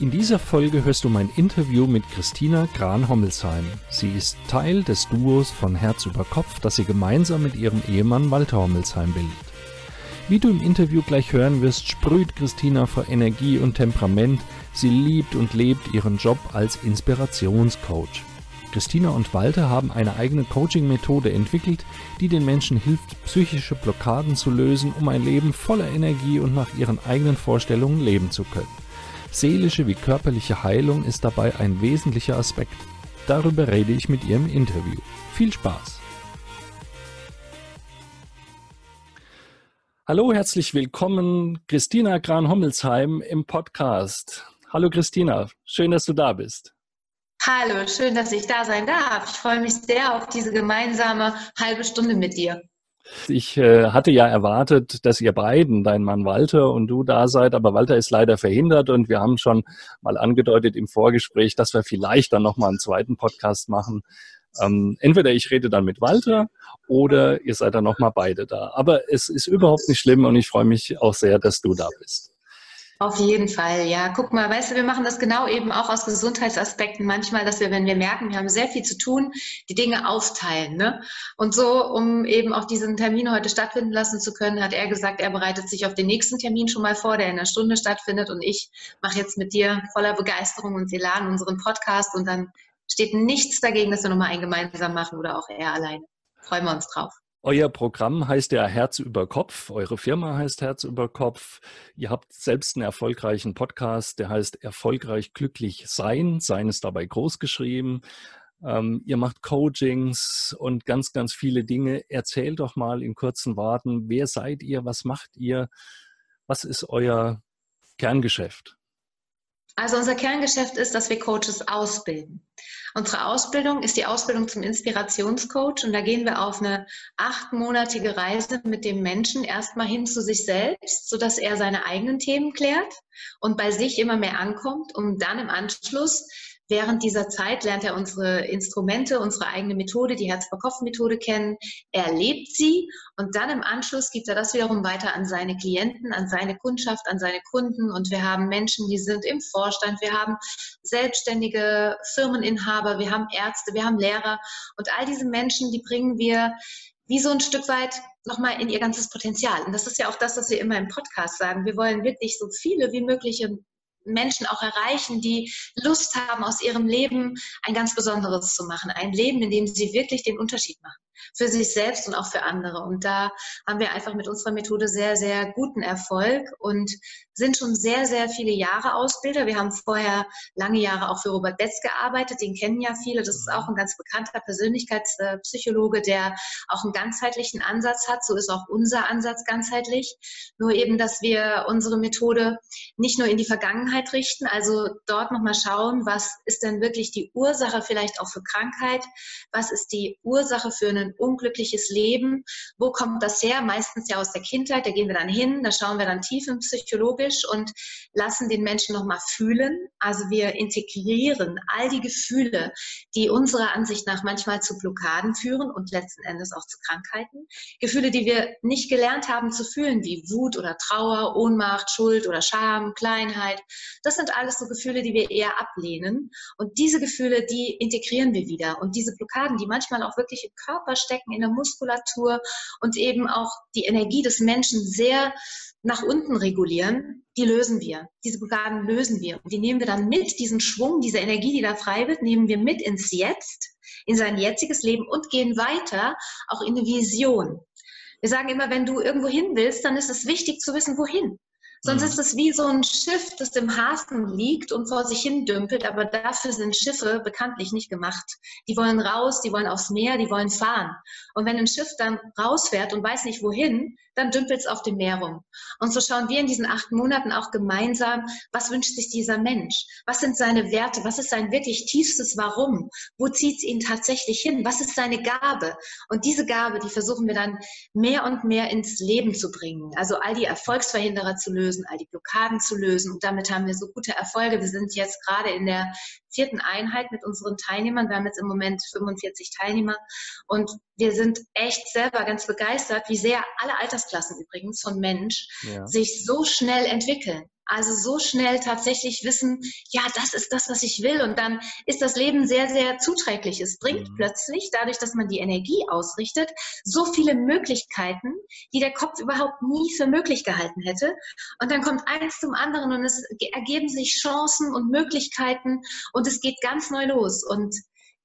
In dieser Folge hörst du mein Interview mit Christina Gran-Hommelsheim. Sie ist Teil des Duos von Herz über Kopf, das sie gemeinsam mit ihrem Ehemann Walter Hommelsheim bildet. Wie du im Interview gleich hören wirst, sprüht Christina vor Energie und Temperament. Sie liebt und lebt ihren Job als Inspirationscoach. Christina und Walter haben eine eigene Coaching-Methode entwickelt, die den Menschen hilft, psychische Blockaden zu lösen, um ein Leben voller Energie und nach ihren eigenen Vorstellungen leben zu können. Seelische wie körperliche Heilung ist dabei ein wesentlicher Aspekt. Darüber rede ich mit ihr im Interview. Viel Spaß! Hallo, herzlich willkommen, Christina Gran-Hommelsheim im Podcast. Hallo Christina, schön, dass du da bist. Hallo, schön, dass ich da sein darf. Ich freue mich sehr auf diese gemeinsame halbe Stunde mit dir. Ich äh, hatte ja erwartet, dass ihr beiden, dein Mann Walter und du da seid, aber Walter ist leider verhindert und wir haben schon mal angedeutet im Vorgespräch, dass wir vielleicht dann nochmal einen zweiten Podcast machen. Ähm, entweder ich rede dann mit Walter oder ihr seid dann nochmal beide da. Aber es ist überhaupt nicht schlimm und ich freue mich auch sehr, dass du da bist. Auf jeden Fall, ja. Guck mal, weißt du, wir machen das genau eben auch aus Gesundheitsaspekten manchmal, dass wir, wenn wir merken, wir haben sehr viel zu tun, die Dinge aufteilen. Ne? Und so, um eben auch diesen Termin heute stattfinden lassen zu können, hat er gesagt, er bereitet sich auf den nächsten Termin schon mal vor, der in einer Stunde stattfindet. Und ich mache jetzt mit dir voller Begeisterung und Elan unseren Podcast und dann steht nichts dagegen, dass wir nochmal einen gemeinsam machen oder auch er alleine. Freuen wir uns drauf. Euer Programm heißt ja Herz über Kopf, eure Firma heißt Herz über Kopf. Ihr habt selbst einen erfolgreichen Podcast, der heißt Erfolgreich glücklich sein. Sein ist dabei groß geschrieben. Ähm, ihr macht Coachings und ganz, ganz viele Dinge. Erzählt doch mal in kurzen Worten, wer seid ihr, was macht ihr, was ist euer Kerngeschäft? Also unser Kerngeschäft ist, dass wir Coaches ausbilden. Unsere Ausbildung ist die Ausbildung zum Inspirationscoach und da gehen wir auf eine achtmonatige Reise mit dem Menschen erstmal hin zu sich selbst, sodass er seine eigenen Themen klärt und bei sich immer mehr ankommt, um dann im Anschluss Während dieser Zeit lernt er unsere Instrumente, unsere eigene Methode, die Herz-vor-Kopf-Methode kennen. Er lebt sie und dann im Anschluss gibt er das wiederum weiter an seine Klienten, an seine Kundschaft, an seine Kunden. Und wir haben Menschen, die sind im Vorstand, wir haben selbstständige Firmeninhaber, wir haben Ärzte, wir haben Lehrer. Und all diese Menschen, die bringen wir wie so ein Stück weit nochmal in ihr ganzes Potenzial. Und das ist ja auch das, was wir immer im Podcast sagen. Wir wollen wirklich so viele wie mögliche Menschen auch erreichen, die Lust haben, aus ihrem Leben ein ganz Besonderes zu machen. Ein Leben, in dem sie wirklich den Unterschied machen für sich selbst und auch für andere. Und da haben wir einfach mit unserer Methode sehr, sehr guten Erfolg und sind schon sehr, sehr viele Jahre Ausbilder. Wir haben vorher lange Jahre auch für Robert Betz gearbeitet. Den kennen ja viele. Das ist auch ein ganz bekannter Persönlichkeitspsychologe, der auch einen ganzheitlichen Ansatz hat. So ist auch unser Ansatz ganzheitlich. Nur eben, dass wir unsere Methode nicht nur in die Vergangenheit richten, also dort nochmal schauen, was ist denn wirklich die Ursache vielleicht auch für Krankheit? Was ist die Ursache für einen unglückliches Leben. Wo kommt das her? Meistens ja aus der Kindheit. Da gehen wir dann hin, da schauen wir dann tiefenpsychologisch und lassen den Menschen nochmal fühlen. Also wir integrieren all die Gefühle, die unserer Ansicht nach manchmal zu Blockaden führen und letzten Endes auch zu Krankheiten. Gefühle, die wir nicht gelernt haben zu fühlen, wie Wut oder Trauer, Ohnmacht, Schuld oder Scham, Kleinheit. Das sind alles so Gefühle, die wir eher ablehnen. Und diese Gefühle, die integrieren wir wieder. Und diese Blockaden, die manchmal auch wirklich im Körper stecken in der Muskulatur und eben auch die Energie des Menschen sehr nach unten regulieren, die lösen wir. Diese Blockaden lösen wir. Und die nehmen wir dann mit, diesen Schwung, diese Energie, die da frei wird, nehmen wir mit ins Jetzt, in sein jetziges Leben und gehen weiter, auch in eine Vision. Wir sagen immer, wenn du irgendwo hin willst, dann ist es wichtig zu wissen, wohin. Sonst mhm. ist es wie so ein Schiff, das im Hafen liegt und vor sich hin dümpelt, aber dafür sind Schiffe bekanntlich nicht gemacht. Die wollen raus, die wollen aufs Meer, die wollen fahren. Und wenn ein Schiff dann rausfährt und weiß nicht wohin, dann dümpelt es auf dem Meer rum. Und so schauen wir in diesen acht Monaten auch gemeinsam, was wünscht sich dieser Mensch? Was sind seine Werte? Was ist sein wirklich tiefstes Warum? Wo zieht es ihn tatsächlich hin? Was ist seine Gabe? Und diese Gabe, die versuchen wir dann mehr und mehr ins Leben zu bringen. Also all die Erfolgsverhinderer zu lösen, all die Blockaden zu lösen. Und damit haben wir so gute Erfolge. Wir sind jetzt gerade in der vierten Einheit mit unseren Teilnehmern. Wir haben jetzt im Moment 45 Teilnehmer und wir sind echt selber ganz begeistert, wie sehr alle Altersklassen übrigens von Mensch ja. sich so schnell entwickeln. Also so schnell tatsächlich wissen, ja, das ist das, was ich will. Und dann ist das Leben sehr, sehr zuträglich. Es bringt mhm. plötzlich, dadurch, dass man die Energie ausrichtet, so viele Möglichkeiten, die der Kopf überhaupt nie für möglich gehalten hätte. Und dann kommt eins zum anderen und es ergeben sich Chancen und Möglichkeiten und es geht ganz neu los. Und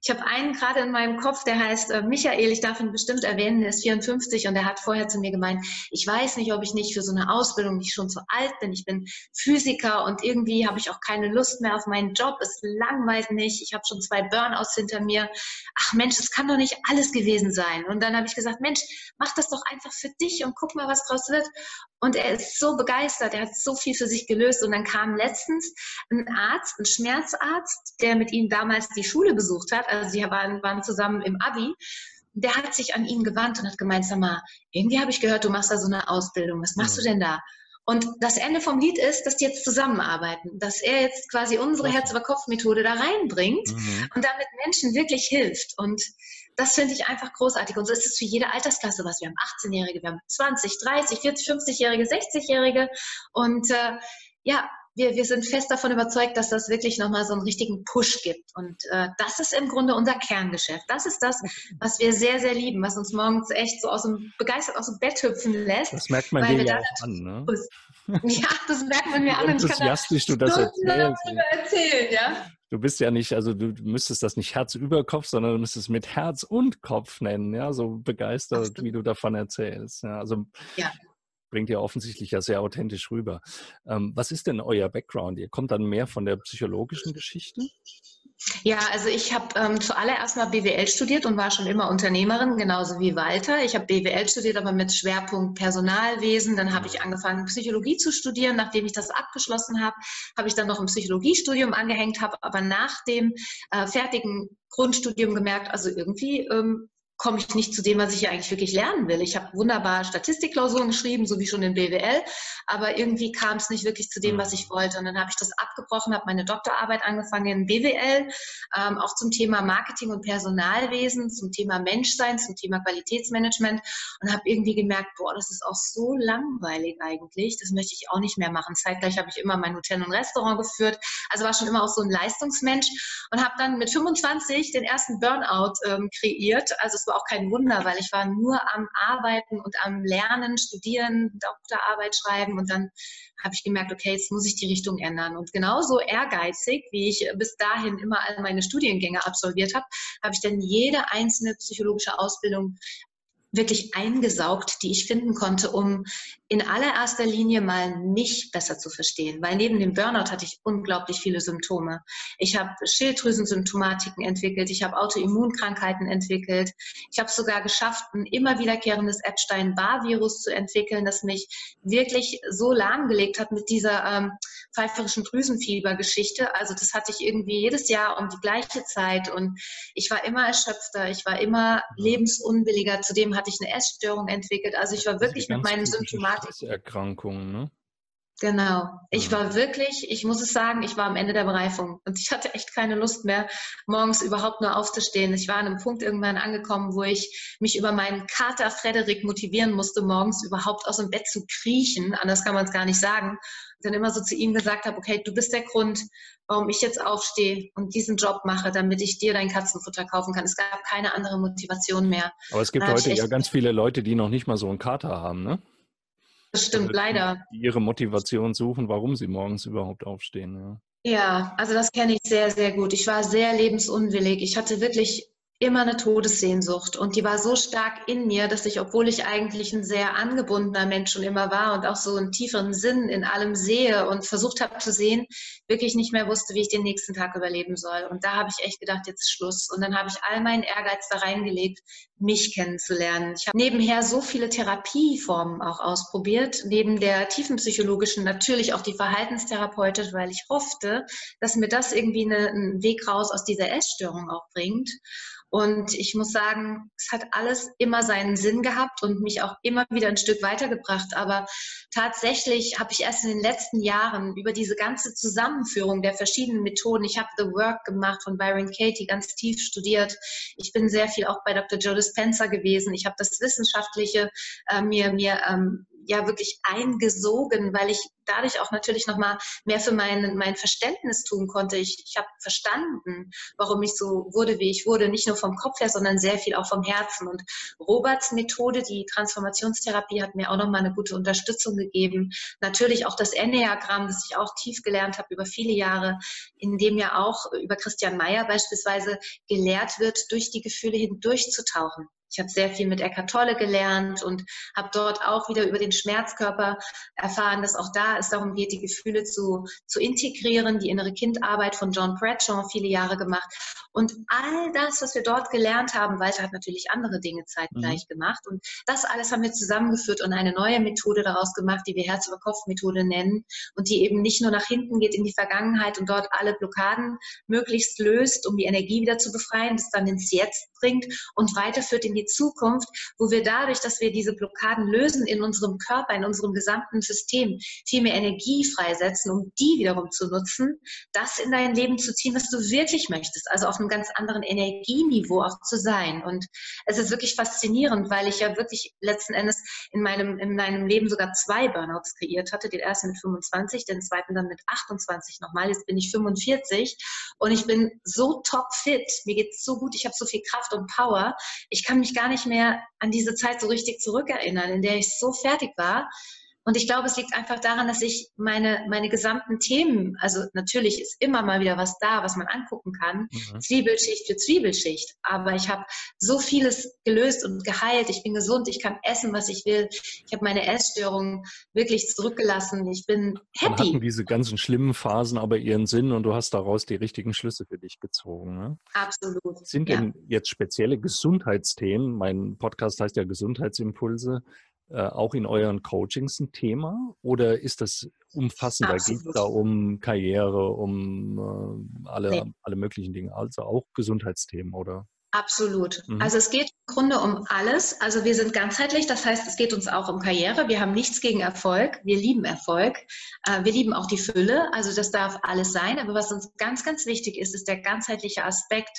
ich habe einen gerade in meinem Kopf, der heißt äh, Michael, ich darf ihn bestimmt erwähnen, der ist 54 und der hat vorher zu mir gemeint, ich weiß nicht, ob ich nicht für so eine Ausbildung nicht schon zu alt bin. Ich bin Physiker und irgendwie habe ich auch keine Lust mehr auf meinen Job. Es langweilt mich. Ich habe schon zwei Burnouts hinter mir. Ach Mensch, das kann doch nicht alles gewesen sein. Und dann habe ich gesagt, Mensch, mach das doch einfach für dich und guck mal, was draus wird. Und er ist so begeistert, er hat so viel für sich gelöst. Und dann kam letztens ein Arzt, ein Schmerzarzt, der mit ihm damals die Schule besucht hat. Also sie waren, waren zusammen im Abi. Der hat sich an ihn gewandt und hat gemeint, sag mal, irgendwie habe ich gehört, du machst da so eine Ausbildung. Was machst ja. du denn da? Und das Ende vom Lied ist, dass die jetzt zusammenarbeiten, dass er jetzt quasi unsere Herz-über-Kopf-Methode da reinbringt mhm. und damit Menschen wirklich hilft. Und das finde ich einfach großartig. Und so ist es für jede Altersklasse was. Wir haben 18-Jährige, wir haben 20, 30, 40, 50-Jährige, 60-Jährige. Und äh, ja, wir, wir sind fest davon überzeugt, dass das wirklich nochmal so einen richtigen Push gibt. Und äh, das ist im Grunde unser Kerngeschäft. Das ist das, was wir sehr, sehr lieben, was uns morgens echt so aus dem, begeistert aus dem Bett hüpfen lässt. Das merkt man dir ja auch an, ne? Ja, das merkt man mir an. Und enthusiastisch du das erzählst. Erzählen, ja? Du bist ja nicht, also du müsstest das nicht Herz über Kopf, sondern du müsstest es mit Herz und Kopf nennen, ja, so begeistert, wie du davon erzählst. Ja, also ja bringt ihr offensichtlich ja sehr authentisch rüber. Ähm, was ist denn euer Background? Ihr kommt dann mehr von der psychologischen Geschichte? Ja, also ich habe ähm, zuallererst mal BWL studiert und war schon immer Unternehmerin, genauso wie Walter. Ich habe BWL studiert, aber mit Schwerpunkt Personalwesen. Dann habe ich angefangen, Psychologie zu studieren. Nachdem ich das abgeschlossen habe, habe ich dann noch ein Psychologiestudium angehängt, habe aber nach dem äh, fertigen Grundstudium gemerkt, also irgendwie ähm, komme ich nicht zu dem, was ich hier eigentlich wirklich lernen will. Ich habe wunderbar Statistikklausuren geschrieben, so wie schon in BWL, aber irgendwie kam es nicht wirklich zu dem, was ich wollte. Und dann habe ich das abgebrochen, habe meine Doktorarbeit angefangen in BWL, ähm, auch zum Thema Marketing und Personalwesen, zum Thema Menschsein, zum Thema Qualitätsmanagement und habe irgendwie gemerkt, boah, das ist auch so langweilig eigentlich. Das möchte ich auch nicht mehr machen. Zeitgleich habe ich immer mein Hotel und Restaurant geführt, also war schon immer auch so ein Leistungsmensch und habe dann mit 25 den ersten Burnout ähm, kreiert. Also war auch kein Wunder, weil ich war nur am Arbeiten und am Lernen, Studieren, Doktorarbeit schreiben und dann habe ich gemerkt, okay, jetzt muss ich die Richtung ändern. Und genauso ehrgeizig, wie ich bis dahin immer all meine Studiengänge absolviert habe, habe ich dann jede einzelne psychologische Ausbildung wirklich eingesaugt, die ich finden konnte, um in allererster Linie mal mich besser zu verstehen. Weil neben dem Burnout hatte ich unglaublich viele Symptome. Ich habe Schilddrüsensymptomatiken entwickelt, ich habe Autoimmunkrankheiten entwickelt, ich habe sogar geschafft, ein immer wiederkehrendes Epstein-Barr-Virus zu entwickeln, das mich wirklich so lahmgelegt hat mit dieser ähm, pfeiferischen Drüsenfieber-Geschichte. Also das hatte ich irgendwie jedes Jahr um die gleiche Zeit und ich war immer erschöpfter, ich war immer lebensunwilliger. Zudem hatte ich eine Essstörung entwickelt. Also ich war wirklich mit meinen Symptomatiken. Erkrankungen, ne? Genau. Ich war wirklich, ich muss es sagen, ich war am Ende der Bereifung und ich hatte echt keine Lust mehr, morgens überhaupt nur aufzustehen. Ich war an einem Punkt irgendwann angekommen, wo ich mich über meinen Kater Frederik motivieren musste, morgens überhaupt aus dem Bett zu kriechen. Anders kann man es gar nicht sagen. Und dann immer so zu ihm gesagt habe, okay, du bist der Grund, warum ich jetzt aufstehe und diesen Job mache, damit ich dir dein Katzenfutter kaufen kann. Es gab keine andere Motivation mehr. Aber es gibt heute ja ganz viele Leute, die noch nicht mal so einen Kater haben, ne? Das stimmt, also, leider. Ihre Motivation suchen, warum sie morgens überhaupt aufstehen. Ja. Ja, also das kenne ich sehr, sehr gut. Ich war sehr lebensunwillig. Ich hatte wirklich immer eine Todessehnsucht und die war so stark in mir, dass ich, obwohl ich eigentlich ein sehr angebundener Mensch schon immer war und auch so einen tieferen Sinn in allem sehe und versucht habe zu sehen, wirklich nicht mehr wusste, wie ich den nächsten Tag überleben soll. Und da habe ich echt gedacht, jetzt Schluss. Und dann habe ich all meinen Ehrgeiz da reingelegt, mich kennenzulernen. Ich habe nebenher so viele Therapieformen auch ausprobiert, neben der tiefenpsychologischen natürlich auch die verhaltenstherapeutische, weil ich hoffte, dass mir das irgendwie eine, einen Weg raus aus dieser Essstörung auch bringt. Und ich muss sagen, es hat alles immer seinen Sinn gehabt und mich auch immer wieder ein Stück weitergebracht. Aber tatsächlich habe ich erst in den letzten Jahren über diese ganze Zusammenführung der verschiedenen Methoden, ich habe The Work gemacht von Byron Katie, ganz tief studiert. Ich bin sehr viel auch bei Dr. Joe Dispenza gewesen. Ich habe das Wissenschaftliche äh, mir, mir ähm, ja wirklich eingesogen, weil ich dadurch auch natürlich nochmal mehr für mein, mein Verständnis tun konnte. Ich, ich habe verstanden, warum ich so wurde, wie ich wurde, nicht nur vom Kopf her, sondern sehr viel auch vom Herzen. Und Roberts Methode, die Transformationstherapie, hat mir auch nochmal eine gute Unterstützung gegeben. Natürlich auch das Enneagramm, das ich auch tief gelernt habe über viele Jahre, in dem ja auch über Christian Mayer beispielsweise gelehrt wird, durch die Gefühle hindurchzutauchen. Ich habe sehr viel mit Eckhart Tolle gelernt und habe dort auch wieder über den Schmerzkörper erfahren, dass auch da es darum geht, die Gefühle zu, zu integrieren, die innere Kindarbeit von John Bradshaw viele Jahre gemacht. Und all das, was wir dort gelernt haben, Walter hat natürlich andere Dinge zeitgleich mhm. gemacht. Und das alles haben wir zusammengeführt und eine neue Methode daraus gemacht, die wir Herz-über-Kopf-Methode nennen und die eben nicht nur nach hinten geht in die Vergangenheit und dort alle Blockaden möglichst löst, um die Energie wieder zu befreien, das dann ins Jetzt bringt und weiterführt in die Zukunft, wo wir dadurch, dass wir diese Blockaden lösen in unserem Körper, in unserem gesamten System, viel mehr Energie freisetzen, um die wiederum zu nutzen, das in dein Leben zu ziehen, was du wirklich möchtest. Also auf einem ganz anderen Energieniveau auch zu sein. Und es ist wirklich faszinierend, weil ich ja wirklich letzten Endes in meinem, in meinem Leben sogar zwei Burnouts kreiert hatte. Den ersten mit 25, den zweiten dann mit 28 nochmal. Jetzt bin ich 45 und ich bin so top fit. Mir geht es so gut. Ich habe so viel Kraft und Power. Ich kann mich gar nicht mehr an diese Zeit so richtig zurückerinnern, in der ich so fertig war. Und ich glaube, es liegt einfach daran, dass ich meine, meine gesamten Themen, also natürlich ist immer mal wieder was da, was man angucken kann, mhm. Zwiebelschicht für Zwiebelschicht. Aber ich habe so vieles gelöst und geheilt. Ich bin gesund, ich kann essen, was ich will. Ich habe meine Essstörungen wirklich zurückgelassen. Ich bin happy. Dann hatten diese ganzen schlimmen Phasen aber ihren Sinn und du hast daraus die richtigen Schlüsse für dich gezogen. Ne? Absolut. Sind denn ja. jetzt spezielle Gesundheitsthemen, mein Podcast heißt ja Gesundheitsimpulse, äh, auch in euren Coachings ein Thema oder ist das umfassender? Geht es da um Karriere, um äh, alle, nee. alle möglichen Dinge, also auch Gesundheitsthemen oder? Absolut. Mhm. Also es geht Grunde um alles. Also wir sind ganzheitlich, das heißt, es geht uns auch um Karriere. Wir haben nichts gegen Erfolg. Wir lieben Erfolg. Äh, wir lieben auch die Fülle. Also das darf alles sein. Aber was uns ganz, ganz wichtig ist, ist der ganzheitliche Aspekt.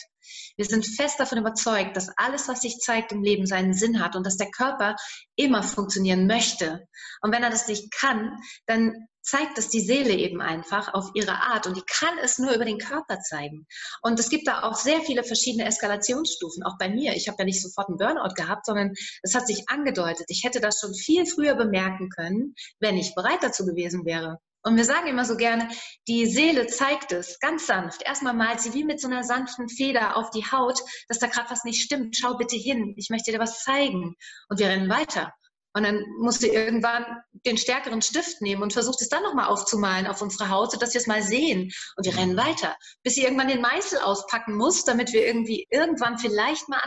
Wir sind fest davon überzeugt, dass alles, was sich zeigt im Leben, seinen Sinn hat und dass der Körper immer funktionieren möchte. Und wenn er das nicht kann, dann zeigt es die Seele eben einfach auf ihre Art und die kann es nur über den Körper zeigen. Und es gibt da auch sehr viele verschiedene Eskalationsstufen, auch bei mir. Ich habe ja nicht sofort einen Burnout gehabt, sondern es hat sich angedeutet. Ich hätte das schon viel früher bemerken können, wenn ich bereit dazu gewesen wäre. Und wir sagen immer so gerne, die Seele zeigt es ganz sanft. Erstmal malt sie wie mit so einer sanften Feder auf die Haut, dass da gerade was nicht stimmt. Schau bitte hin, ich möchte dir was zeigen. Und wir rennen weiter. Und dann musst du irgendwann den stärkeren Stift nehmen und versucht es dann nochmal aufzumalen auf unsere Haut, sodass wir es mal sehen. Und wir rennen weiter, bis sie irgendwann den Meißel auspacken muss, damit wir irgendwie irgendwann vielleicht mal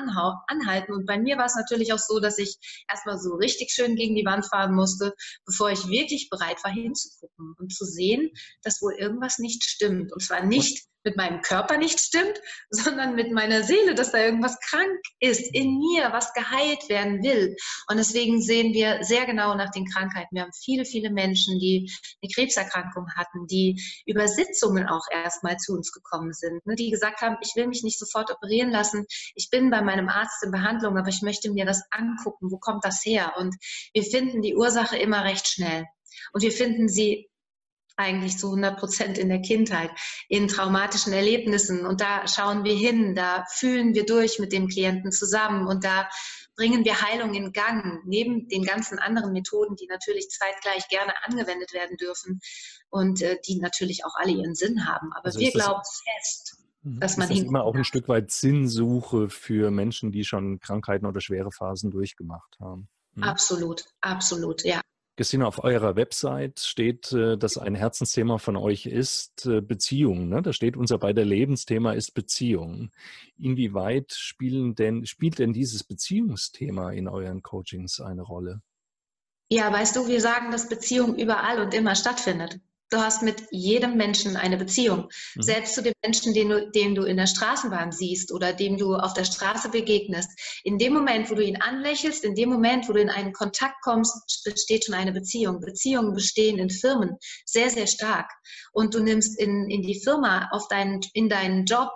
anhalten. Und bei mir war es natürlich auch so, dass ich erstmal so richtig schön gegen die Wand fahren musste, bevor ich wirklich bereit war hinzugucken und zu sehen, dass wohl irgendwas nicht stimmt. Und zwar nicht mit meinem Körper nicht stimmt, sondern mit meiner Seele, dass da irgendwas krank ist in mir, was geheilt werden will. Und deswegen sehen wir sehr genau nach den Krankheiten. Wir haben viele, viele Menschen, die eine Krebserkrankung hatten, die über Sitzungen auch erstmal zu uns gekommen sind, ne, die gesagt haben, ich will mich nicht sofort operieren lassen, ich bin bei meinem Arzt in Behandlung, aber ich möchte mir das angucken, wo kommt das her? Und wir finden die Ursache immer recht schnell. Und wir finden sie eigentlich zu 100 Prozent in der Kindheit, in traumatischen Erlebnissen. Und da schauen wir hin, da fühlen wir durch mit dem Klienten zusammen und da bringen wir Heilung in Gang, neben den ganzen anderen Methoden, die natürlich zeitgleich gerne angewendet werden dürfen und äh, die natürlich auch alle ihren Sinn haben. Aber also wir glauben fest, mhm. dass man ist das immer auch ein Stück weit Sinnsuche für Menschen, die schon Krankheiten oder schwere Phasen durchgemacht haben. Mhm. Absolut, absolut, ja. Christina, auf eurer Website steht, äh, dass ein Herzensthema von euch ist äh, Beziehung. Ne? Da steht, unser beider Lebensthema ist Beziehung. Inwieweit spielen denn, spielt denn dieses Beziehungsthema in euren Coachings eine Rolle? Ja, weißt du, wir sagen, dass Beziehung überall und immer stattfindet. Du hast mit jedem Menschen eine Beziehung. Mhm. Selbst zu dem Menschen, den du, den du in der Straßenbahn siehst oder dem du auf der Straße begegnest. In dem Moment, wo du ihn anlächelst, in dem Moment, wo du in einen Kontakt kommst, besteht schon eine Beziehung. Beziehungen bestehen in Firmen sehr, sehr stark. Und du nimmst in, in die Firma, auf deinen, in deinen Job,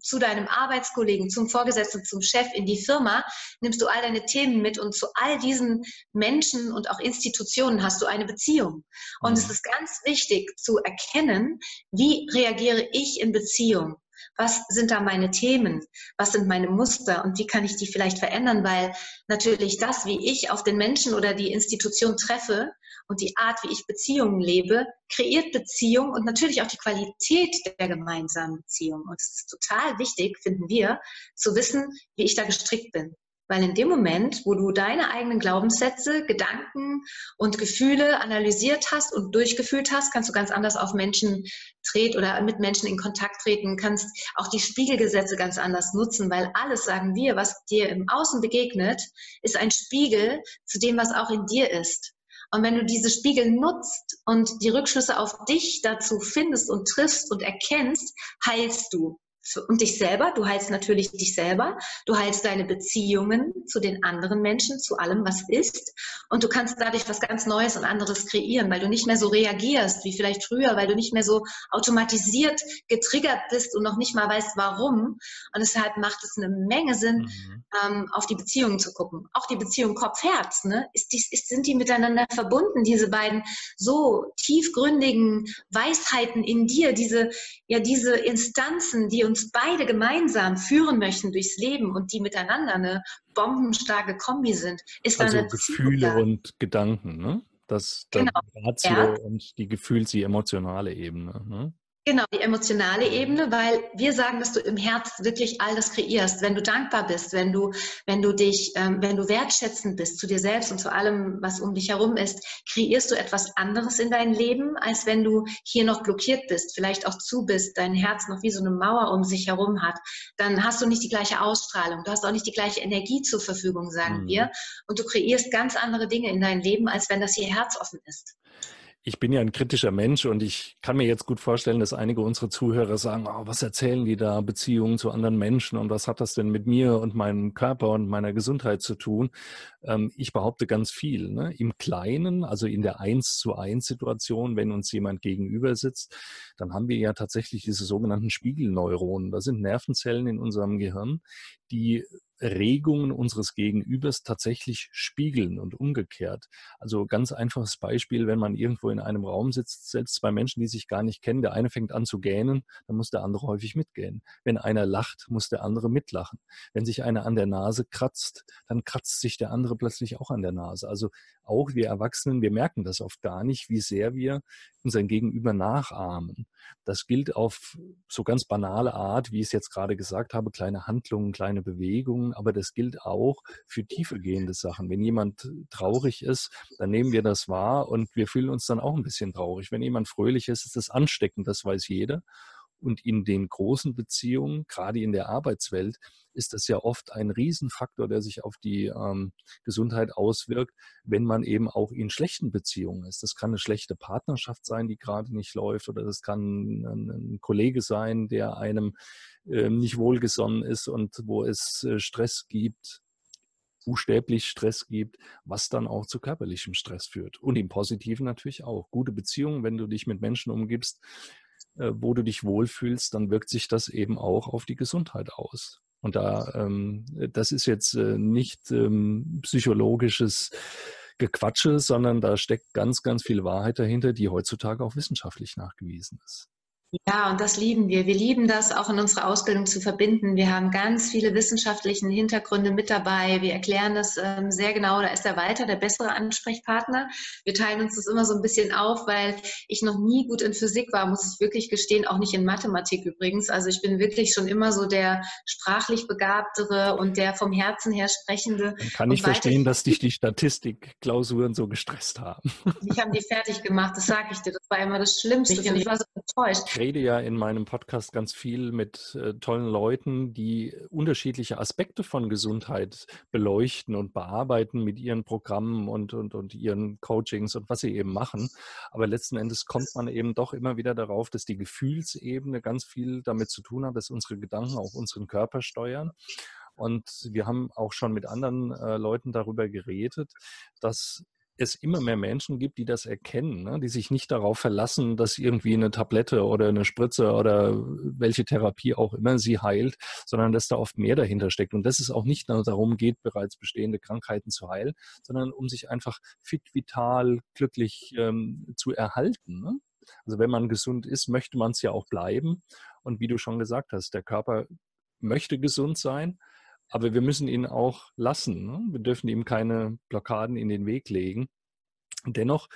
zu deinem Arbeitskollegen, zum Vorgesetzten, zum Chef, in die Firma, nimmst du all deine Themen mit und zu all diesen Menschen und auch Institutionen hast du eine Beziehung. Und mhm. es ist ganz wichtig, wichtig zu erkennen, wie reagiere ich in Beziehung? Was sind da meine Themen? Was sind meine Muster? Und wie kann ich die vielleicht verändern? Weil natürlich das, wie ich auf den Menschen oder die Institution treffe und die Art, wie ich Beziehungen lebe, kreiert Beziehung und natürlich auch die Qualität der gemeinsamen Beziehung. Und es ist total wichtig, finden wir, zu wissen, wie ich da gestrickt bin. Weil in dem Moment, wo du deine eigenen Glaubenssätze, Gedanken und Gefühle analysiert hast und durchgefühlt hast, kannst du ganz anders auf Menschen treten oder mit Menschen in Kontakt treten, kannst auch die Spiegelgesetze ganz anders nutzen, weil alles, sagen wir, was dir im Außen begegnet, ist ein Spiegel zu dem, was auch in dir ist. Und wenn du diese Spiegel nutzt und die Rückschlüsse auf dich dazu findest und triffst und erkennst, heilst du und dich selber. Du heilst natürlich dich selber. Du heilst deine Beziehungen zu den anderen Menschen, zu allem, was ist. Und du kannst dadurch was ganz Neues und anderes kreieren, weil du nicht mehr so reagierst wie vielleicht früher, weil du nicht mehr so automatisiert getriggert bist und noch nicht mal weißt, warum. Und deshalb macht es eine Menge Sinn, mhm. ähm, auf die Beziehungen zu gucken. Auch die Beziehung Kopf-Herz. Ne? Ist die, ist, sind die miteinander verbunden, diese beiden so tiefgründigen Weisheiten in dir, diese, ja, diese Instanzen, die uns uns beide gemeinsam führen möchten durchs Leben und die miteinander eine bombenstarke Kombi sind, ist also eine Gefühle und Gedanken, ne? Das, das genau. Ratio ja. und die Gefühls-, die emotionale Ebene. Ne? Genau, die emotionale Ebene, weil wir sagen, dass du im Herz wirklich all das kreierst. Wenn du dankbar bist, wenn du, wenn du dich, ähm, wenn du wertschätzend bist zu dir selbst und zu allem, was um dich herum ist, kreierst du etwas anderes in dein Leben, als wenn du hier noch blockiert bist, vielleicht auch zu bist, dein Herz noch wie so eine Mauer um sich herum hat. Dann hast du nicht die gleiche Ausstrahlung, du hast auch nicht die gleiche Energie zur Verfügung, sagen mhm. wir. Und du kreierst ganz andere Dinge in dein Leben, als wenn das hier herzoffen ist ich bin ja ein kritischer Mensch und ich kann mir jetzt gut vorstellen, dass einige unserer Zuhörer sagen, oh, was erzählen die da, Beziehungen zu anderen Menschen und was hat das denn mit mir und meinem Körper und meiner Gesundheit zu tun? Ähm, ich behaupte ganz viel. Ne? Im Kleinen, also in der Eins zu eins Situation, wenn uns jemand gegenüber sitzt, dann haben wir ja tatsächlich diese sogenannten Spiegelneuronen. Das sind Nervenzellen in unserem Gehirn, die Regungen unseres Gegenübers tatsächlich spiegeln und umgekehrt. Also ganz einfaches Beispiel, wenn man irgendwo in einem Raum sitzt, selbst zwei Menschen, die sich gar nicht kennen, der eine fängt an zu gähnen, dann muss der andere häufig mitgähnen. Wenn einer lacht, muss der andere mitlachen. Wenn sich einer an der Nase kratzt, dann kratzt sich der andere plötzlich auch an der Nase. Also auch wir Erwachsenen, wir merken das oft gar nicht, wie sehr wir unseren Gegenüber nachahmen. Das gilt auf so ganz banale Art, wie ich es jetzt gerade gesagt habe, kleine Handlungen, kleine Bewegungen, aber das gilt auch für tiefergehende Sachen. Wenn jemand traurig ist, dann nehmen wir das wahr und wir fühlen uns dann auch ein bisschen traurig. Wenn jemand fröhlich ist, ist das ansteckend, das weiß jeder. Und in den großen Beziehungen, gerade in der Arbeitswelt, ist das ja oft ein Riesenfaktor, der sich auf die ähm, Gesundheit auswirkt, wenn man eben auch in schlechten Beziehungen ist. Das kann eine schlechte Partnerschaft sein, die gerade nicht läuft, oder das kann ein, Kollege sein, der einem äh, nicht wohlgesonnen ist und wo es äh, Stress gibt, buchstäblich Stress gibt, was dann auch zu körperlichem Stress führt. Und im Positiven natürlich auch. Gute Beziehungen, wenn du dich mit Menschen umgibst, wo du dich wohlfühlst, dann wirkt sich das eben auch auf die Gesundheit aus. Und da, ähm, das ist jetzt äh, nicht ähm, psychologisches Gequatsche, sondern da steckt ganz, ganz viel Wahrheit dahinter, die heutzutage auch wissenschaftlich nachgewiesen ist. Ja, und das lieben wir. Wir lieben das auch in unserer Ausbildung zu verbinden. Wir haben ganz viele wissenschaftlichen Hintergründe mit dabei. Wir erklären das ähm, sehr genau. Da ist der Walter der bessere Ansprechpartner. Wir teilen uns das immer so ein bisschen auf, weil ich noch nie gut in Physik war, muss ich wirklich gestehen, auch nicht in Mathematik übrigens. Also ich bin wirklich schon immer so der sprachlich Begabtere und der vom Herzen her Sprechende. Dann kann ich verstehen, dass dich die Statistikklausuren so gestresst haben. Ich habe die fertig gemacht, das sage ich dir. Das war immer das Schlimmste. Ich war so enttäuscht rede ja in meinem Podcast ganz viel mit äh, tollen Leuten, die unterschiedliche Aspekte von Gesundheit beleuchten und bearbeiten mit ihren Programmen und, und, und ihren Coachings und was sie eben machen. Aber letzten Endes kommt man eben doch immer wieder darauf, dass die Gefühlsebene ganz viel damit zu tun hat, dass unsere Gedanken auch unseren Körper steuern. Und wir haben auch schon mit anderen äh, Leuten darüber geredet, dass es immer mehr Menschen gibt, die das erkennen, ne? die sich nicht darauf verlassen, dass irgendwie eine Tablette oder eine Spritze oder welche Therapie auch immer sie heilt, sondern dass da oft mehr dahinter steckt. Und dass es auch nicht nur darum geht, bereits bestehende Krankheiten zu heilen, sondern um sich einfach fit, vital, glücklich ähm, zu erhalten. Ne? Also wenn man gesund ist, möchte man es ja auch bleiben. Und wie du schon gesagt hast, der Körper möchte gesund sein, aber wir müssen ihn auch lassen. Ne? Wir dürfen ihm keine Blockaden in den Weg legen. Dennoch,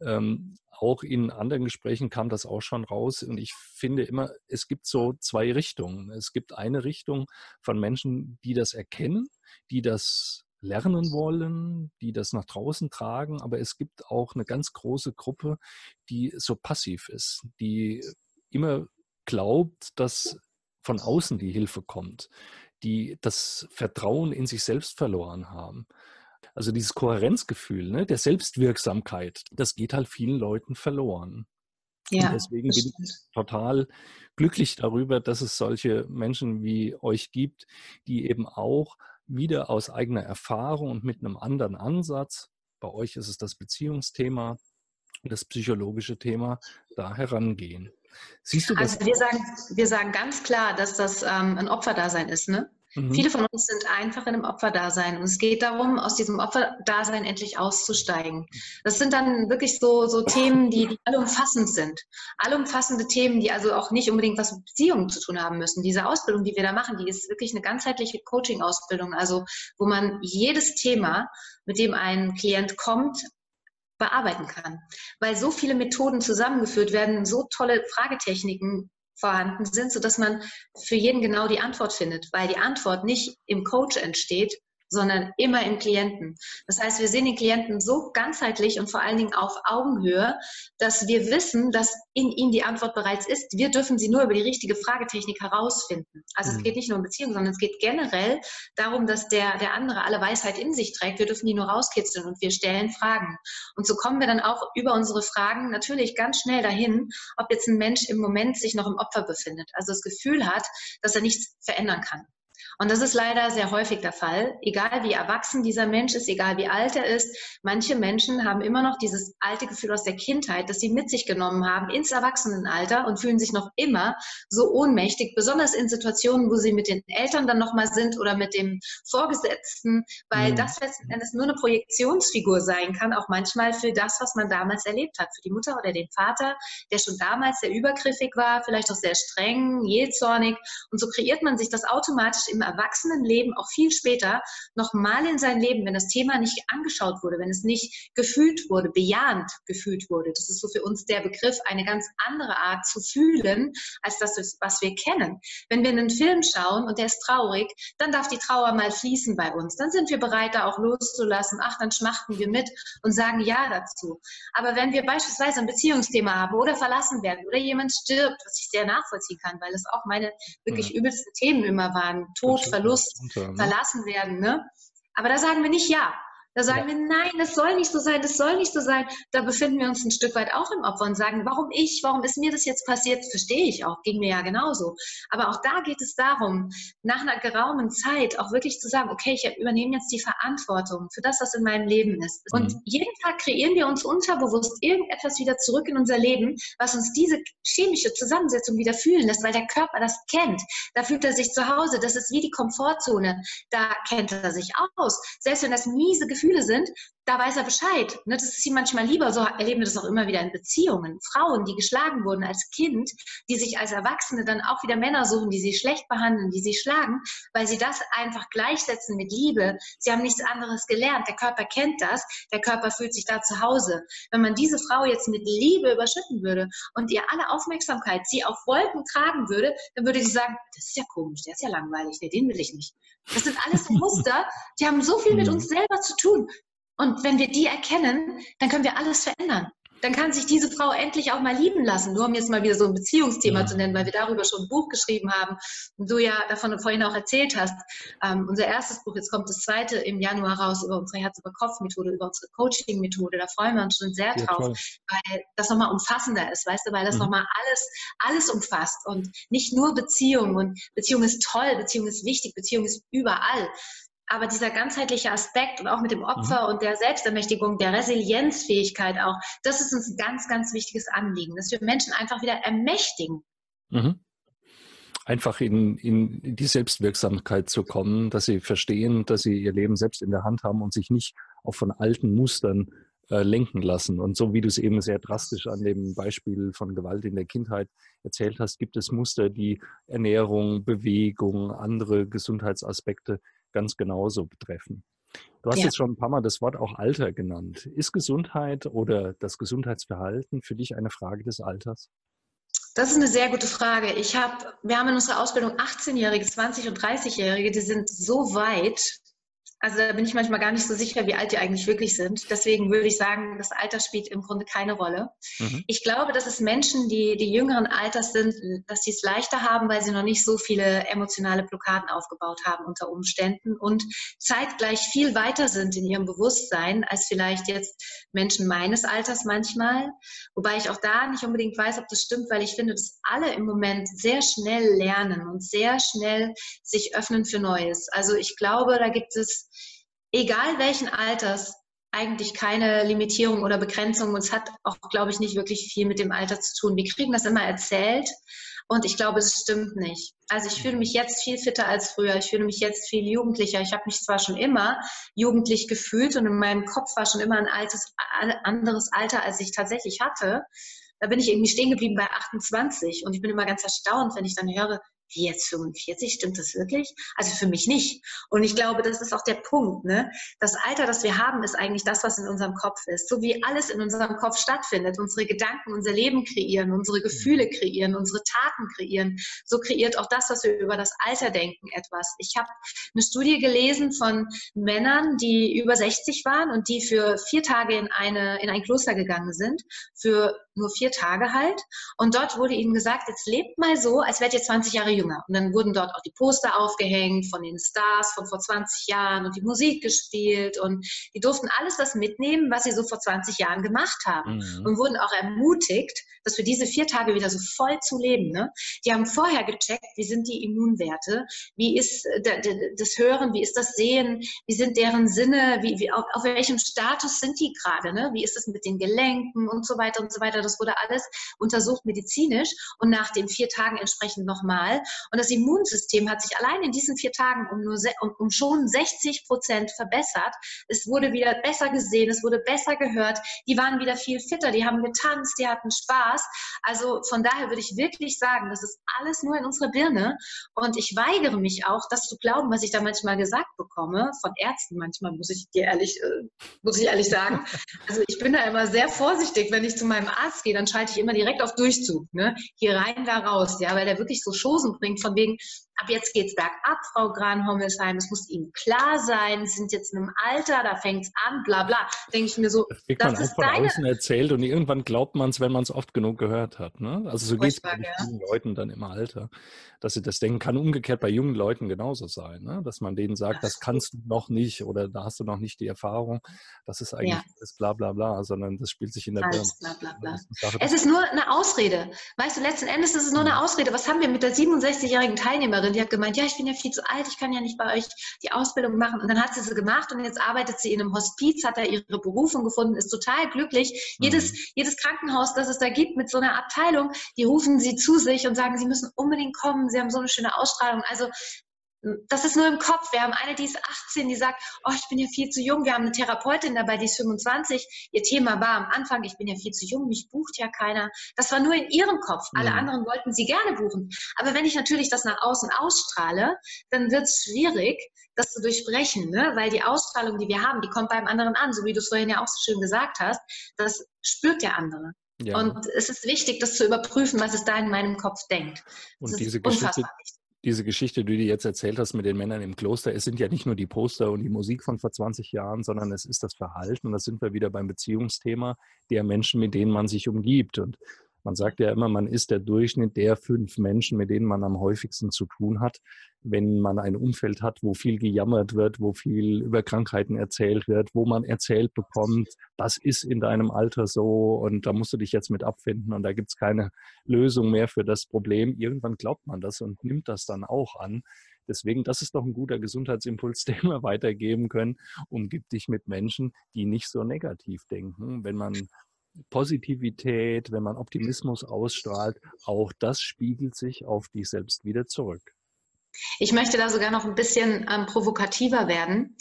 ähm, auch in anderen Gesprächen kam das auch schon raus. Und ich finde immer, es gibt so zwei Richtungen. Es gibt eine Richtung von Menschen, die das erkennen, die das lernen wollen, die das nach draußen tragen. Aber es gibt auch eine ganz große Gruppe, die so passiv ist, die immer glaubt, dass von außen die Hilfe kommt, die das Vertrauen in sich selbst verloren haben. Also dieses Kohärenzgefühl ne, der Selbstwirksamkeit, das geht halt vielen Leuten verloren. Ja, und deswegen bin ich total glücklich darüber, dass es solche Menschen wie euch gibt, die eben auch wieder aus eigener Erfahrung und mit einem anderen Ansatz, bei euch ist es das Beziehungsthema, das psychologische Thema, da herangehen. Siehst du das? Also wir sagen, wir sagen ganz klar, dass das ähm, ein Opferdasein ist. Ne? Mhm. Viele von uns sind einfach in einem Opferdasein und es geht darum, aus diesem Opferdasein endlich auszusteigen. Das sind dann wirklich so, so Themen, die, die allumfassend sind. Allumfassende Themen, die also auch nicht unbedingt was mit Beziehungen zu tun haben müssen. Diese Ausbildung, die wir da machen, die ist wirklich eine ganzheitliche Coaching-Ausbildung, also wo man jedes Thema, mit dem ein Klient kommt, bearbeiten kann. Weil so viele Methoden zusammengeführt werden, so tolle Fragetechniken vorhanden sind, sodass man für jeden genau die Antwort findet, weil die Antwort nicht im Coach entsteht, sondern immer im Klienten. Das heißt, wir sehen den Klienten so ganzheitlich und vor allen Dingen auf Augenhöhe, dass wir wissen, dass in ihm die Antwort bereits ist. Wir dürfen sie nur über die richtige Fragetechnik herausfinden. Also mhm. es geht nicht nur um Beziehungen, sondern es geht generell darum, dass der, der andere alle Weisheit in sich trägt. Wir dürfen die nur rauskitzeln und wir stellen Fragen. Und so kommen wir dann auch über unsere Fragen natürlich ganz schnell dahin, ob jetzt ein Mensch im Moment sich noch im Opfer befindet, also das Gefühl hat, dass er nichts verändern kann. Und das ist leider sehr häufig der Fall. Egal wie erwachsen dieser Mensch ist, egal wie alt er ist, manche Menschen haben immer noch dieses alte Gefühl aus der Kindheit, das sie mit sich genommen haben ins Erwachsenenalter und fühlen sich noch immer so ohnmächtig, besonders in Situationen, wo sie mit den Eltern dann nochmal sind oder mit dem Vorgesetzten, weil mhm. das letzten Endes nur eine Projektionsfigur sein kann, auch manchmal für das, was man damals erlebt hat, für die Mutter oder den Vater, der schon damals sehr übergriffig war, vielleicht auch sehr streng, jähzornig. Und so kreiert man sich das automatisch im Erwachsenenleben auch viel später nochmal in sein Leben, wenn das Thema nicht angeschaut wurde, wenn es nicht gefühlt wurde, bejahend gefühlt wurde. Das ist so für uns der Begriff, eine ganz andere Art zu fühlen, als das, was wir kennen. Wenn wir einen Film schauen und der ist traurig, dann darf die Trauer mal fließen bei uns. Dann sind wir bereit, da auch loszulassen. Ach, dann schmachten wir mit und sagen Ja dazu. Aber wenn wir beispielsweise ein Beziehungsthema haben oder verlassen werden oder jemand stirbt, was ich sehr nachvollziehen kann, weil es auch meine wirklich ja. übelsten Themen immer waren, Tod, Tod, Verlust, ne? verlassen werden. Ne? Aber da sagen wir nicht ja. Da sagen ja. wir, nein, das soll nicht so sein, das soll nicht so sein. Da befinden wir uns ein Stück weit auch im Opfer und sagen, warum ich, warum ist mir das jetzt passiert, verstehe ich auch, ging mir ja genauso. Aber auch da geht es darum, nach einer geraumen Zeit auch wirklich zu sagen, okay, ich übernehme jetzt die Verantwortung für das, was in meinem Leben ist. Mhm. Und jeden Tag kreieren wir uns unterbewusst irgendetwas wieder zurück in unser Leben, was uns diese chemische Zusammensetzung wieder fühlen lässt, weil der Körper das kennt. Da fühlt er sich zu Hause, das ist wie die Komfortzone. Da kennt er sich aus. Selbst wenn das miese Gefühl Gefühle sind, da weiß er Bescheid. Ne? Das ist ihm manchmal lieber. So erleben wir das auch immer wieder in Beziehungen. Frauen, die geschlagen wurden als Kind, die sich als Erwachsene dann auch wieder Männer suchen, die sie schlecht behandeln, die sie schlagen, weil sie das einfach gleichsetzen mit Liebe. Sie haben nichts anderes gelernt. Der Körper kennt das. Der Körper fühlt sich da zu Hause. Wenn man diese Frau jetzt mit Liebe überschütten würde und ihr alle Aufmerksamkeit sie auf Wolken tragen würde, dann würde sie sagen, das ist ja komisch, der ist ja langweilig, nee, den will ich nicht. Das sind alles Muster, die haben so viel mit mhm. uns selber zu tun. Und wenn wir die erkennen, dann können wir alles verändern. Dann kann sich diese Frau endlich auch mal lieben lassen. Nur um jetzt mal wieder so ein Beziehungsthema ja. zu nennen, weil wir darüber schon ein Buch geschrieben haben und du ja davon vorhin auch erzählt hast. Ähm, unser erstes Buch, jetzt kommt das zweite im Januar raus über unsere Herz-über-Kopf-Methode, über unsere Coaching-Methode. Da freuen wir uns schon sehr ja, drauf, toll. weil das nochmal umfassender ist, weißt du, weil das mhm. nochmal alles, alles umfasst und nicht nur Beziehung. Und Beziehung ist toll, Beziehung ist wichtig, Beziehung ist überall. Aber dieser ganzheitliche Aspekt und auch mit dem Opfer mhm. und der Selbstermächtigung, der Resilienzfähigkeit auch, das ist uns ein ganz, ganz wichtiges Anliegen, dass wir Menschen einfach wieder ermächtigen. Mhm. Einfach in, in die Selbstwirksamkeit zu kommen, dass sie verstehen, dass sie ihr Leben selbst in der Hand haben und sich nicht auch von alten Mustern äh, lenken lassen. Und so wie du es eben sehr drastisch an dem Beispiel von Gewalt in der Kindheit erzählt hast, gibt es Muster, die Ernährung, Bewegung, andere Gesundheitsaspekte ganz genauso betreffen. Du hast ja. jetzt schon ein paar Mal das Wort auch Alter genannt. Ist Gesundheit oder das Gesundheitsverhalten für dich eine Frage des Alters? Das ist eine sehr gute Frage. Ich habe, wir haben in unserer Ausbildung 18-Jährige, 20- und 30-Jährige, die sind so weit, also da bin ich manchmal gar nicht so sicher, wie alt die eigentlich wirklich sind. Deswegen würde ich sagen, das Alter spielt im Grunde keine Rolle. Mhm. Ich glaube, dass es Menschen, die, die jüngeren Alters sind, dass sie es leichter haben, weil sie noch nicht so viele emotionale Blockaden aufgebaut haben unter Umständen und zeitgleich viel weiter sind in ihrem Bewusstsein als vielleicht jetzt Menschen meines Alters manchmal. Wobei ich auch da nicht unbedingt weiß, ob das stimmt, weil ich finde, dass alle im Moment sehr schnell lernen und sehr schnell sich öffnen für Neues. Also ich glaube, da gibt es egal welchen Alters, eigentlich keine Limitierung oder Begrenzung. Und es hat auch, glaube ich, nicht wirklich viel mit dem Alter zu tun. Wir kriegen das immer erzählt und ich glaube, es stimmt nicht. Also ich fühle mich jetzt viel fitter als früher. Ich fühle mich jetzt viel jugendlicher. Ich habe mich zwar schon immer jugendlich gefühlt und in meinem Kopf war schon immer ein altes, anderes Alter, als ich tatsächlich hatte. Da bin ich irgendwie stehen geblieben bei 28 und ich bin immer ganz erstaunt, wenn ich dann höre, wie jetzt 45, stimmt das wirklich? Also für mich nicht. Und ich glaube, das ist auch der Punkt. Ne? Das Alter, das wir haben, ist eigentlich das, was in unserem Kopf ist. So wie alles in unserem Kopf stattfindet. Unsere Gedanken unser Leben kreieren, unsere Gefühle mhm. kreieren, unsere Taten kreieren. So kreiert auch das, was wir über das Alter denken, etwas. Ich habe eine Studie gelesen von Männern, die über 60 waren und die für vier Tage in, eine, in ein Kloster gegangen sind. Für nur vier Tage halt. Und dort wurde ihnen gesagt, jetzt lebt mal so, als wärt ihr 20 Jahre jünger. Und dann wurden dort auch die Poster aufgehängt von den Stars von vor 20 Jahren und die Musik gespielt. Und die durften alles das mitnehmen, was sie so vor 20 Jahren gemacht haben. Mhm. Und wurden auch ermutigt, dass für diese vier Tage wieder so voll zu leben. Ne? Die haben vorher gecheckt, wie sind die Immunwerte, wie ist äh, das Hören, wie ist das Sehen, wie sind deren Sinne, wie, wie auf, auf welchem Status sind die gerade, ne? wie ist es mit den Gelenken und so weiter und so weiter. Das wurde alles untersucht medizinisch und nach den vier Tagen entsprechend nochmal. Und das Immunsystem hat sich allein in diesen vier Tagen um, nur um, um schon 60 Prozent verbessert. Es wurde wieder besser gesehen, es wurde besser gehört. Die waren wieder viel fitter, die haben getanzt, die hatten Spaß. Also von daher würde ich wirklich sagen, das ist alles nur in unserer Birne. Und ich weigere mich auch, das zu glauben, was ich da manchmal gesagt bekomme, von Ärzten manchmal, muss ich dir ehrlich, äh, muss ich ehrlich sagen. Also ich bin da immer sehr vorsichtig, wenn ich zu meinem Arzt gehe, dann schalte ich immer direkt auf Durchzug. Ne? Hier rein, da raus, ja, weil der wirklich so Chosen bringt, von wegen, ab jetzt geht's bergab, Frau Gran-Hommelsheim, es muss Ihnen klar sein, Sie sind jetzt in einem Alter, da fängt's an, bla bla. Denke ich mir so, das, kriegt das man ist auch von deine... außen erzählt und irgendwann glaubt man es, wenn man es oft genug gehört hat. Ne? Also so geht es bei ja. vielen Leuten dann im Alter, dass sie das denken, kann umgekehrt bei jungen Leuten genauso sein, ne? dass man denen sagt, das, das kannst du noch nicht oder da hast du noch nicht die Erfahrung, das ist eigentlich ja. alles bla bla bla, sondern das spielt sich in der alles Birne. Bla, bla, bla. Es ist nur eine Ausrede. Weißt du, letzten Endes ist es nur eine. Ausrede. Was haben wir mit der 67-jährigen Teilnehmerin die hat gemeint, ja, ich bin ja viel zu alt, ich kann ja nicht bei euch die Ausbildung machen. Und dann hat sie sie gemacht und jetzt arbeitet sie in einem Hospiz, hat da ihre Berufung gefunden, ist total glücklich. Mhm. Jedes, jedes Krankenhaus, das es da gibt mit so einer Abteilung, die rufen sie zu sich und sagen, sie müssen unbedingt kommen, sie haben so eine schöne Ausstrahlung. Also das ist nur im Kopf. Wir haben eine, die ist 18, die sagt, oh, ich bin ja viel zu jung. Wir haben eine Therapeutin dabei, die ist 25. Ihr Thema war am Anfang, ich bin ja viel zu jung, mich bucht ja keiner. Das war nur in ihrem Kopf. Alle mhm. anderen wollten sie gerne buchen. Aber wenn ich natürlich das nach außen ausstrahle, dann wird es schwierig, das zu durchbrechen, ne? weil die Ausstrahlung, die wir haben, die kommt beim anderen an, so wie du es vorhin ja auch so schön gesagt hast. Das spürt der andere. Ja. Und es ist wichtig, das zu überprüfen, was es da in meinem Kopf denkt. Das und diese Geschichte, diese Geschichte, die du jetzt erzählt hast mit den Männern im Kloster, es sind ja nicht nur die Poster und die Musik von vor 20 Jahren, sondern es ist das Verhalten. Da sind wir wieder beim Beziehungsthema der Menschen, mit denen man sich umgibt. Und man sagt ja immer, man ist der Durchschnitt der fünf Menschen, mit denen man am häufigsten zu tun hat. Wenn man ein Umfeld hat, wo viel gejammert wird, wo viel über Krankheiten erzählt wird, wo man erzählt bekommt, das ist in deinem Alter so und da musst du dich jetzt mit abfinden und da gibt es keine Lösung mehr für das Problem. Irgendwann glaubt man das und nimmt das dann auch an. Deswegen, das ist doch ein guter Gesundheitsimpuls, den wir weitergeben können. Umgib dich mit Menschen, die nicht so negativ denken. Wenn man Positivität, wenn man Optimismus ausstrahlt, auch das spiegelt sich auf dich selbst wieder zurück. Ich möchte da sogar noch ein bisschen ähm, provokativer werden.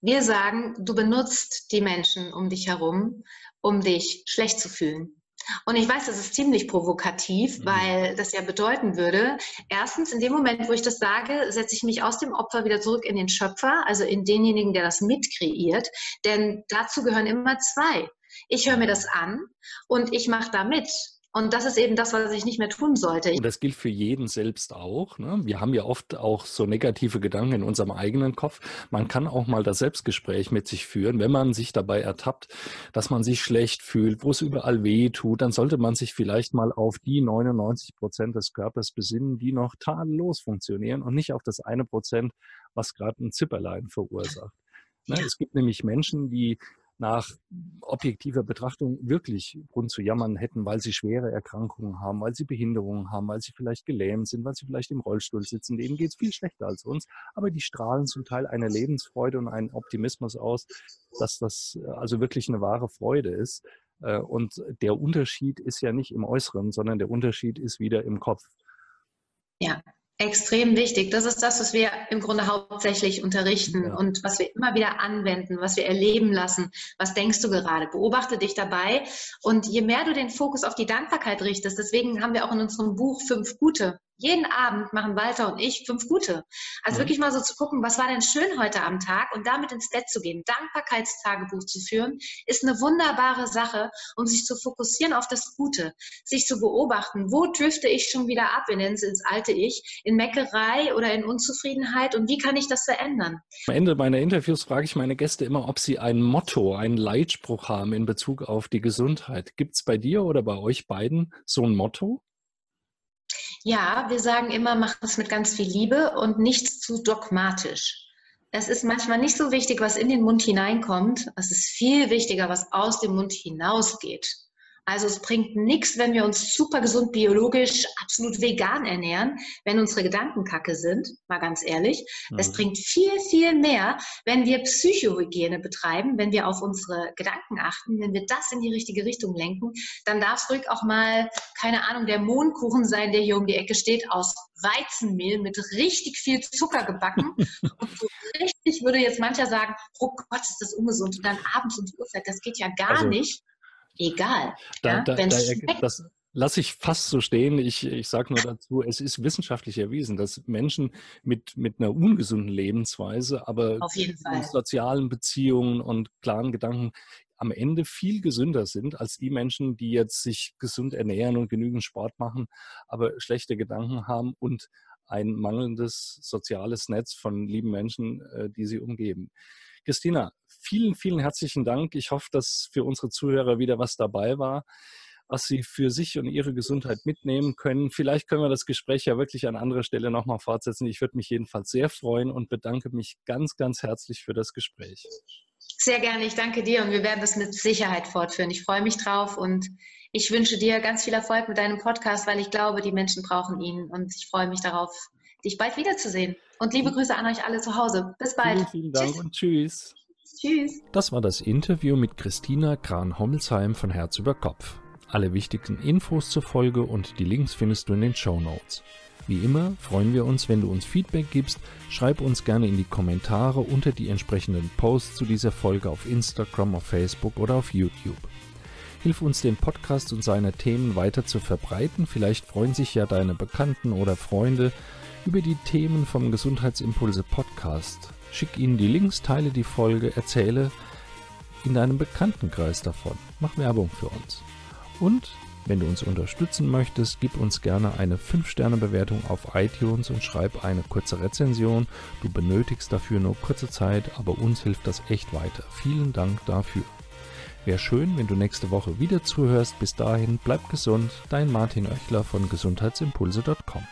Wir sagen, du benutzt die Menschen um dich herum, um dich schlecht zu fühlen. Und ich weiß, das ist ziemlich provokativ, mhm. weil das ja bedeuten würde, erstens, in dem Moment, wo ich das sage, setze ich mich aus dem Opfer wieder zurück in den Schöpfer, also in denjenigen, der das mitkreiert. Denn dazu gehören immer zwei. Ich höre mir das an und ich mache da mit. Und das ist eben das, was ich nicht mehr tun sollte. Und das gilt für jeden selbst auch. Ne? Wir haben ja oft auch so negative Gedanken in unserem eigenen Kopf. Man kann auch mal das Selbstgespräch mit sich führen. Wenn man sich dabei ertappt, dass man sich schlecht fühlt, wo es überall weh tut, dann sollte man sich vielleicht mal auf die 99 Prozent des Körpers besinnen, die noch tadellos funktionieren und nicht auf das eine Prozent, was gerade ein Zipperlein verursacht. Ne? Es gibt nämlich Menschen, die nach objektiver Betrachtung wirklich Grund zu jammern hätten, weil sie schwere Erkrankungen haben, weil sie Behinderungen haben, weil sie vielleicht gelähmt sind, weil sie vielleicht im Rollstuhl sitzen. Denen geht es viel schlechter als uns, aber die strahlen zum Teil eine Lebensfreude und einen Optimismus aus, dass das äh, also wirklich eine wahre Freude ist. Äh, und der Unterschied ist ja nicht im Äußeren, sondern der Unterschied ist wieder im Kopf. Ja, Extrem wichtig. Das ist das, was wir im Grunde hauptsächlich unterrichten ja. und was wir immer wieder anwenden, was wir erleben lassen. Was denkst du gerade? Beobachte dich dabei. Und je mehr du den Fokus auf die Dankbarkeit richtest, deswegen haben wir auch in unserem Buch fünf gute jeden Abend machen Walter und ich fünf gute. Also mhm. wirklich mal so zu gucken, was war denn schön heute am Tag und damit ins Bett zu gehen. Dankbarkeitstagebuch zu führen, ist eine wunderbare Sache, um sich zu fokussieren auf das Gute, sich zu beobachten, wo drifte ich schon wieder ab in ins, ins alte Ich, in Meckerei oder in Unzufriedenheit und wie kann ich das verändern? Am Ende meiner Interviews frage ich meine Gäste immer, ob sie ein Motto, einen Leitspruch haben in Bezug auf die Gesundheit. Gibt es bei dir oder bei euch beiden so ein Motto? Ja, wir sagen immer, mach es mit ganz viel Liebe und nichts zu dogmatisch. Es ist manchmal nicht so wichtig, was in den Mund hineinkommt. Es ist viel wichtiger, was aus dem Mund hinausgeht. Also es bringt nichts, wenn wir uns super gesund, biologisch, absolut vegan ernähren, wenn unsere Gedanken kacke sind, mal ganz ehrlich. Mhm. Es bringt viel, viel mehr, wenn wir Psychohygiene betreiben, wenn wir auf unsere Gedanken achten, wenn wir das in die richtige Richtung lenken, dann darf es ruhig auch mal, keine Ahnung, der Mohnkuchen sein, der hier um die Ecke steht, aus Weizenmehl mit richtig viel Zucker gebacken. und so richtig würde jetzt mancher sagen, oh Gott, ist das ungesund. Und dann abends um die Uhrzeit, das geht ja gar also, nicht egal. Da, ja? da, da, das lasse ich fast so stehen. Ich, ich sage nur dazu, es ist wissenschaftlich erwiesen, dass Menschen mit, mit einer ungesunden Lebensweise, aber mit sozialen Beziehungen und klaren Gedanken am Ende viel gesünder sind als die Menschen, die jetzt sich gesund ernähren und genügend Sport machen, aber schlechte Gedanken haben und ein mangelndes soziales Netz von lieben Menschen, äh, die sie umgeben. Christina, vielen, vielen herzlichen Dank. Ich hoffe, dass für unsere Zuhörer wieder was dabei war, was sie für sich und ihre Gesundheit mitnehmen können. Vielleicht können wir das Gespräch ja wirklich an anderer Stelle nochmal fortsetzen. Ich würde mich jedenfalls sehr freuen und bedanke mich ganz, ganz herzlich für das Gespräch. Sehr gerne, ich danke dir und wir werden das mit Sicherheit fortführen. Ich freue mich drauf und ich wünsche dir ganz viel Erfolg mit deinem Podcast, weil ich glaube, die Menschen brauchen ihn und ich freue mich darauf, dich bald wiederzusehen. Und liebe Grüße an euch alle zu Hause. Bis bald. Vielen, vielen Dank tschüss. und tschüss. Tschüss. Das war das Interview mit Christina Kran-Hommelsheim von Herz über Kopf. Alle wichtigen Infos zur Folge und die Links findest du in den Show Notes. Wie immer freuen wir uns, wenn du uns Feedback gibst. Schreib uns gerne in die Kommentare unter die entsprechenden Posts zu dieser Folge auf Instagram, auf Facebook oder auf YouTube. Hilf uns, den Podcast und seine Themen weiter zu verbreiten. Vielleicht freuen sich ja deine Bekannten oder Freunde über die Themen vom Gesundheitsimpulse Podcast. Schick ihnen die Links, teile die Folge, erzähle in deinem Bekanntenkreis davon. Mach Werbung für uns. Und wenn du uns unterstützen möchtest, gib uns gerne eine 5-Sterne-Bewertung auf iTunes und schreib eine kurze Rezension. Du benötigst dafür nur kurze Zeit, aber uns hilft das echt weiter. Vielen Dank dafür. Wäre schön, wenn du nächste Woche wieder zuhörst. Bis dahin, bleib gesund. Dein Martin Oechler von gesundheitsimpulse.com.